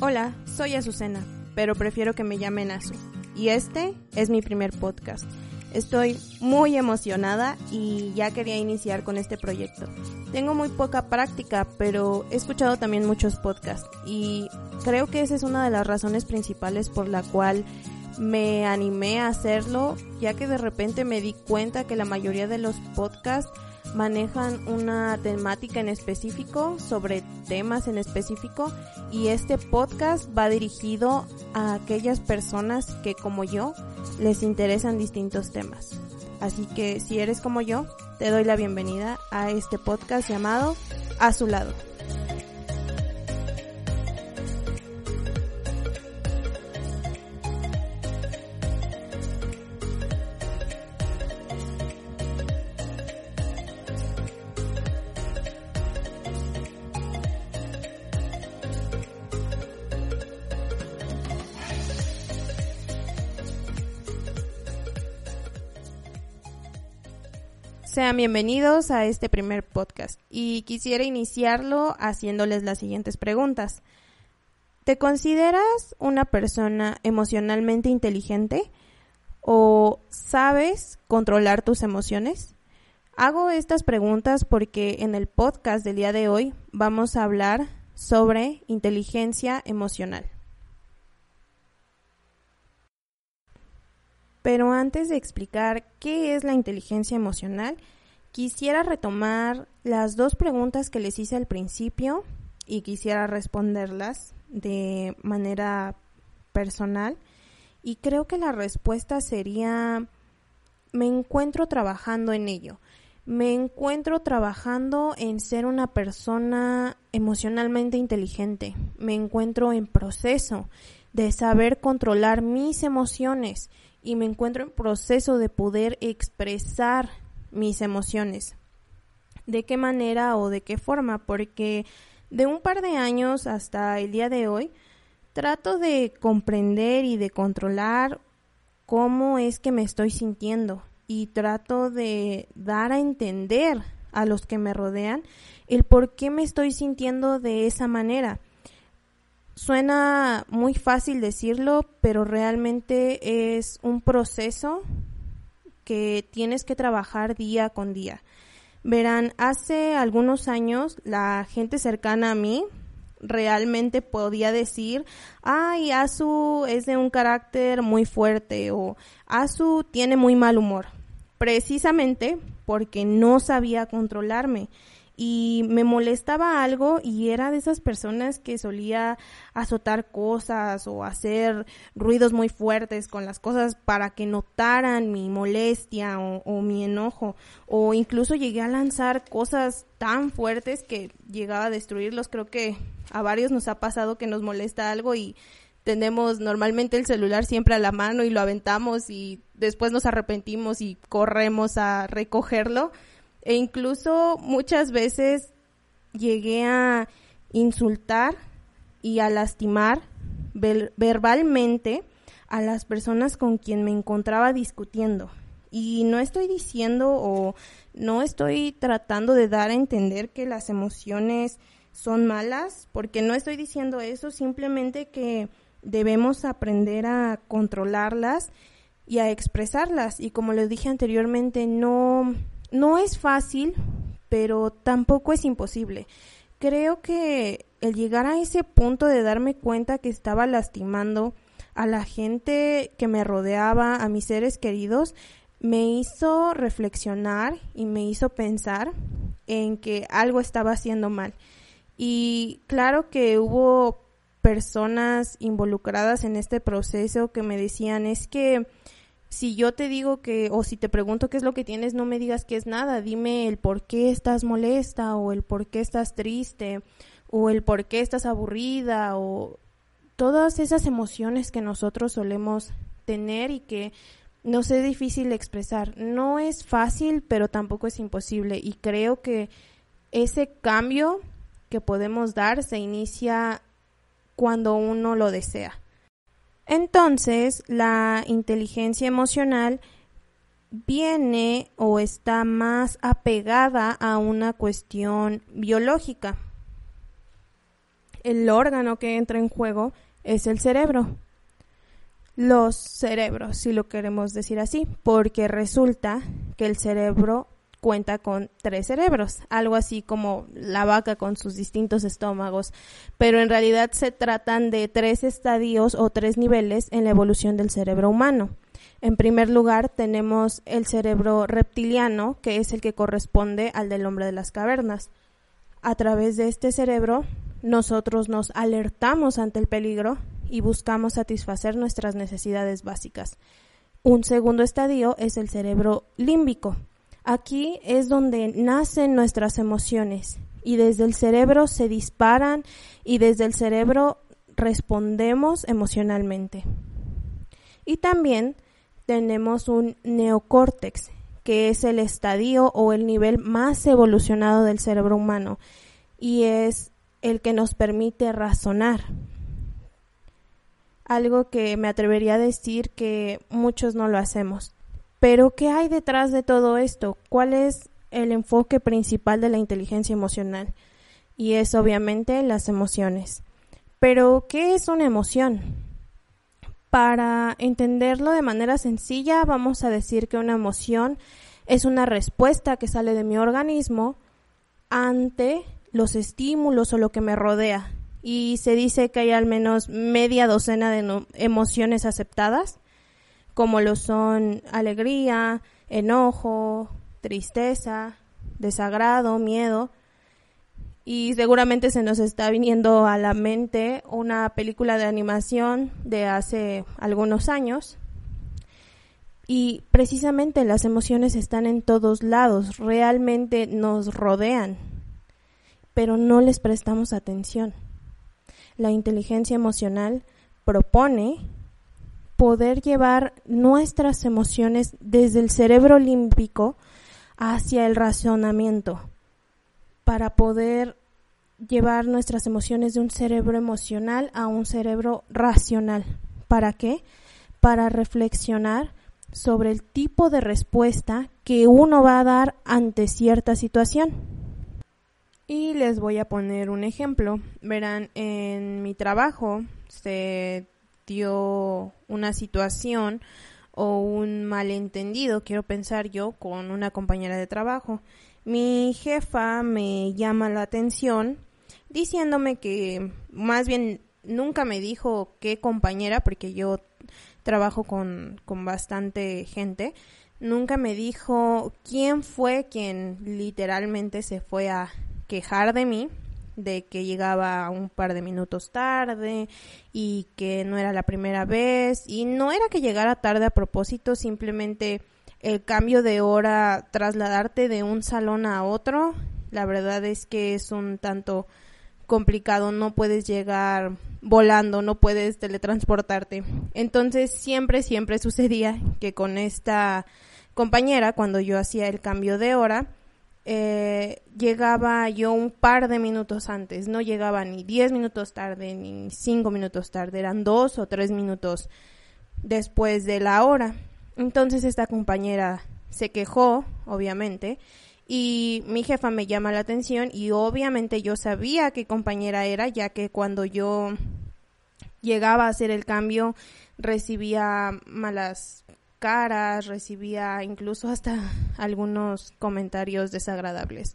Hola, soy Azucena, pero prefiero que me llamen Azu. Y este es mi primer podcast. Estoy muy emocionada y ya quería iniciar con este proyecto. Tengo muy poca práctica, pero he escuchado también muchos podcasts y creo que esa es una de las razones principales por la cual me animé a hacerlo, ya que de repente me di cuenta que la mayoría de los podcasts manejan una temática en específico, sobre temas en específico, y este podcast va dirigido a aquellas personas que como yo les interesan distintos temas. Así que si eres como yo, te doy la bienvenida a este podcast llamado A su lado. Sean bienvenidos a este primer podcast y quisiera iniciarlo haciéndoles las siguientes preguntas. ¿Te consideras una persona emocionalmente inteligente o sabes controlar tus emociones? Hago estas preguntas porque en el podcast del día de hoy vamos a hablar sobre inteligencia emocional. Pero antes de explicar qué es la inteligencia emocional, quisiera retomar las dos preguntas que les hice al principio y quisiera responderlas de manera personal. Y creo que la respuesta sería, me encuentro trabajando en ello. Me encuentro trabajando en ser una persona emocionalmente inteligente. Me encuentro en proceso de saber controlar mis emociones y me encuentro en proceso de poder expresar mis emociones. ¿De qué manera o de qué forma? Porque de un par de años hasta el día de hoy trato de comprender y de controlar cómo es que me estoy sintiendo y trato de dar a entender a los que me rodean el por qué me estoy sintiendo de esa manera. Suena muy fácil decirlo, pero realmente es un proceso que tienes que trabajar día con día. Verán, hace algunos años la gente cercana a mí realmente podía decir, ay, Asu es de un carácter muy fuerte o Asu tiene muy mal humor, precisamente porque no sabía controlarme y me molestaba algo y era de esas personas que solía azotar cosas o hacer ruidos muy fuertes con las cosas para que notaran mi molestia o, mi enojo o incluso llegué a lanzar cosas tan fuertes que llegaba a destruirlos. Creo que a varios nos ha pasado que nos molesta algo y tenemos normalmente el celular siempre a la mano y lo aventamos y después nos arrepentimos y corremos a recogerlo e incluso muchas veces llegué a insultar y a lastimar verbalmente a las personas con quien me encontraba discutiendo. Y no estoy diciendo o no estoy tratando de dar a entender que las emociones son malas, porque no estoy diciendo eso, simplemente que debemos aprender a controlarlas y a expresarlas. Y como les dije anteriormente, no, no es fácil, pero tampoco es imposible. Creo que el llegar a ese punto de darme cuenta que estaba lastimando a la gente que me rodeaba, a mis seres queridos, me hizo reflexionar y me hizo pensar en que algo estaba haciendo mal. Y claro que hubo personas involucradas en este proceso que me decían es que si yo te digo que, o si te pregunto qué es lo que tienes, no me digas que es nada, dime el por qué estás molesta o el por qué estás triste o el por qué estás aburrida o todas esas emociones que nosotros solemos tener y que nos es difícil expresar. No es fácil, pero tampoco es imposible. Y creo que ese cambio que podemos dar se inicia cuando uno lo desea. Entonces, la inteligencia emocional viene o está más apegada a una cuestión biológica. El órgano que entra en juego es el cerebro. Los cerebros, si lo queremos decir así, porque resulta que el cerebro cuenta con tres cerebros, algo así como la vaca con sus distintos estómagos, pero en realidad se tratan de tres estadios o tres niveles en la evolución del cerebro humano. En primer lugar tenemos el cerebro reptiliano, que es el que corresponde al del hombre de las cavernas. A través de este cerebro nosotros nos alertamos ante el peligro y buscamos satisfacer nuestras necesidades básicas. Un segundo estadio es el cerebro límbico, Aquí es donde nacen nuestras emociones y desde el cerebro se disparan y desde el cerebro respondemos emocionalmente. Y también tenemos un neocórtex, que es el estadio o el nivel más evolucionado del cerebro humano y es el que nos permite razonar. Algo que me atrevería a decir que muchos no lo hacemos. Pero, ¿qué hay detrás de todo esto? ¿Cuál es el enfoque principal de la inteligencia emocional? Y es obviamente las emociones. Pero, ¿qué es una emoción? Para entenderlo de manera sencilla, vamos a decir que una emoción es una respuesta que sale de mi organismo ante los estímulos o lo que me rodea. Y se dice que hay al menos media docena de emociones aceptadas como lo son alegría, enojo, tristeza, desagrado, miedo. Y seguramente se nos está viniendo a la mente una película de animación de hace algunos años. Y precisamente las emociones están en todos lados, realmente nos rodean, pero no les prestamos atención. La inteligencia emocional propone poder llevar nuestras emociones desde el cerebro límbico hacia el razonamiento, para poder llevar nuestras emociones de un cerebro emocional a un cerebro racional. ¿Para qué? Para reflexionar sobre el tipo de respuesta que uno va a dar ante cierta situación. Y les voy a poner un ejemplo. Verán, en mi trabajo se una situación o un malentendido, quiero pensar yo, con una compañera de trabajo. Mi jefa me llama la atención diciéndome que más bien nunca me dijo qué compañera, porque yo trabajo con, con bastante gente, nunca me dijo quién fue quien literalmente se fue a quejar de mí de que llegaba un par de minutos tarde y que no era la primera vez y no era que llegara tarde a propósito, simplemente el cambio de hora, trasladarte de un salón a otro, la verdad es que es un tanto complicado, no puedes llegar volando, no puedes teletransportarte. Entonces siempre, siempre sucedía que con esta compañera, cuando yo hacía el cambio de hora, eh, llegaba yo un par de minutos antes, no llegaba ni 10 minutos tarde ni 5 minutos tarde, eran dos o tres minutos después de la hora. Entonces esta compañera se quejó, obviamente, y mi jefa me llama la atención y obviamente yo sabía qué compañera era, ya que cuando yo llegaba a hacer el cambio recibía malas caras, recibía incluso hasta algunos comentarios desagradables,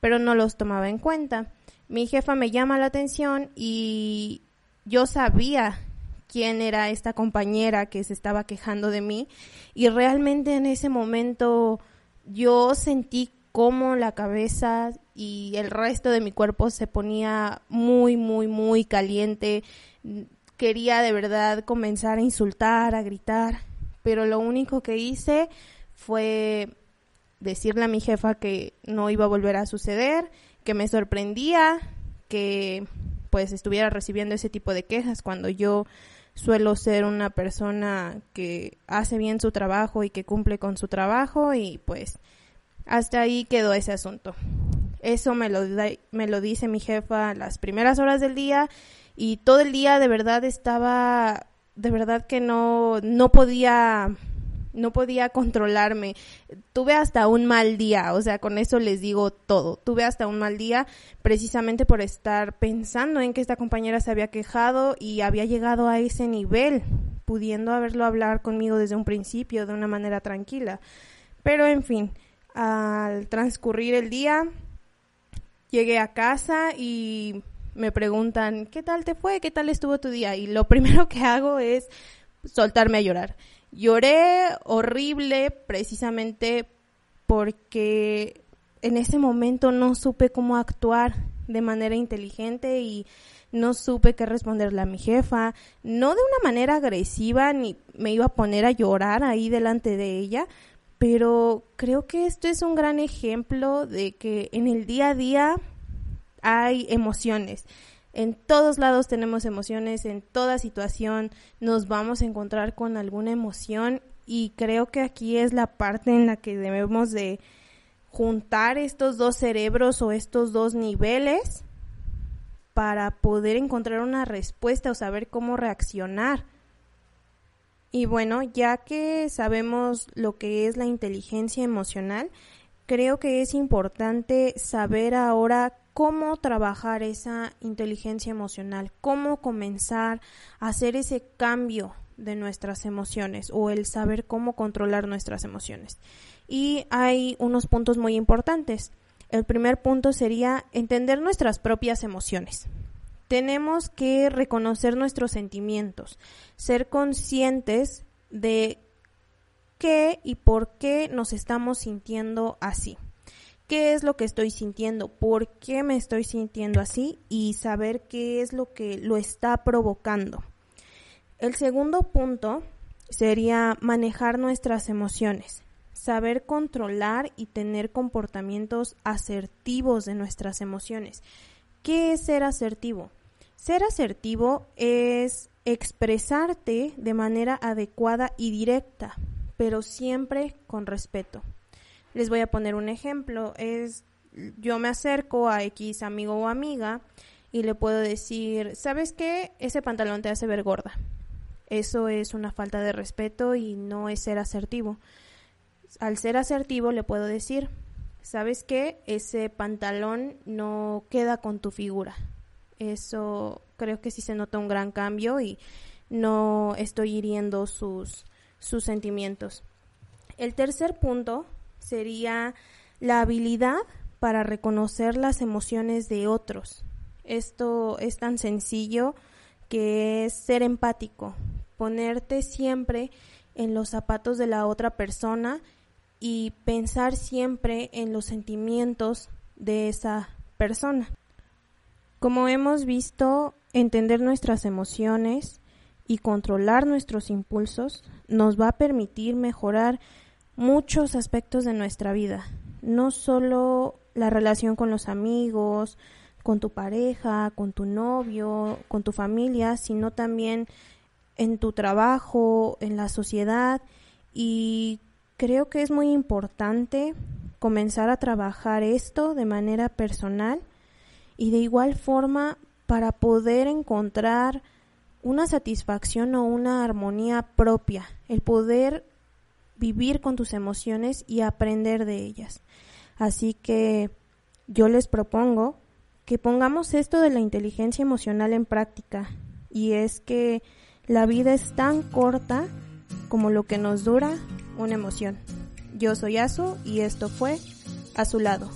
pero no los tomaba en cuenta. Mi jefa me llama la atención y yo sabía quién era esta compañera que se estaba quejando de mí y realmente en ese momento yo sentí como la cabeza y el resto de mi cuerpo se ponía muy, muy, muy caliente. Quería de verdad comenzar a insultar, a gritar pero lo único que hice fue decirle a mi jefa que no iba a volver a suceder, que me sorprendía, que pues estuviera recibiendo ese tipo de quejas cuando yo suelo ser una persona que hace bien su trabajo y que cumple con su trabajo y pues hasta ahí quedó ese asunto. Eso me lo, me lo dice mi jefa las primeras horas del día y todo el día de verdad estaba, de verdad que no, no podía no podía controlarme. Tuve hasta un mal día, o sea, con eso les digo todo. Tuve hasta un mal día precisamente por estar pensando en que esta compañera se había quejado y había llegado a ese nivel, pudiendo haberlo hablar conmigo desde un principio de una manera tranquila. Pero en fin, al transcurrir el día, llegué a casa y me preguntan, ¿qué tal te fue? ¿Qué tal estuvo tu día? Y lo primero que hago es soltarme a llorar. Lloré horrible precisamente porque en ese momento no supe cómo actuar de manera inteligente y no supe qué responderle a mi jefa, no de una manera agresiva ni me iba a poner a llorar ahí delante de ella, pero creo que esto es un gran ejemplo de que en el día a día hay emociones en todos lados tenemos emociones, en toda situación nos vamos a encontrar con alguna emoción y creo que aquí es la parte en la que debemos de juntar estos dos cerebros o estos dos niveles para poder encontrar una respuesta o saber cómo reaccionar. Y bueno, ya que sabemos lo que es la inteligencia emocional, creo que es importante saber ahora cómo trabajar esa inteligencia emocional, cómo comenzar a hacer ese cambio de nuestras emociones o el saber cómo controlar nuestras emociones. Y hay unos puntos muy importantes. El primer punto sería entender nuestras propias emociones. Tenemos que reconocer nuestros sentimientos, ser conscientes de qué y por qué nos estamos sintiendo así qué es lo que estoy sintiendo, por qué me estoy sintiendo así y saber qué es lo que lo está provocando. El segundo punto sería manejar nuestras emociones, saber controlar y tener comportamientos asertivos de nuestras emociones. ¿Qué es ser asertivo? Ser asertivo es expresarte de manera adecuada y directa, pero siempre con respeto. Les voy a poner un ejemplo. Es, yo me acerco a X amigo o amiga y le puedo decir, ¿sabes qué? Ese pantalón te hace ver gorda. Eso es una falta de respeto y no es ser asertivo. Al ser asertivo le puedo decir, ¿sabes qué? Ese pantalón no queda con tu figura. Eso creo que sí se nota un gran cambio y no estoy hiriendo sus, sus sentimientos. El tercer punto sería la habilidad para reconocer las emociones de otros. Esto es tan sencillo que es ser empático, ponerte siempre en los zapatos de la otra persona y pensar siempre en los sentimientos de esa persona. Como hemos visto, entender nuestras emociones y controlar nuestros impulsos nos va a permitir mejorar muchos aspectos de nuestra vida, no solo la relación con los amigos, con tu pareja, con tu novio, con tu familia, sino también en tu trabajo, en la sociedad. Y creo que es muy importante comenzar a trabajar esto de manera personal y de igual forma para poder encontrar una satisfacción o una armonía propia, el poder vivir con tus emociones y aprender de ellas. Así que yo les propongo que pongamos esto de la inteligencia emocional en práctica y es que la vida es tan corta como lo que nos dura una emoción. Yo soy Azu y esto fue A su lado.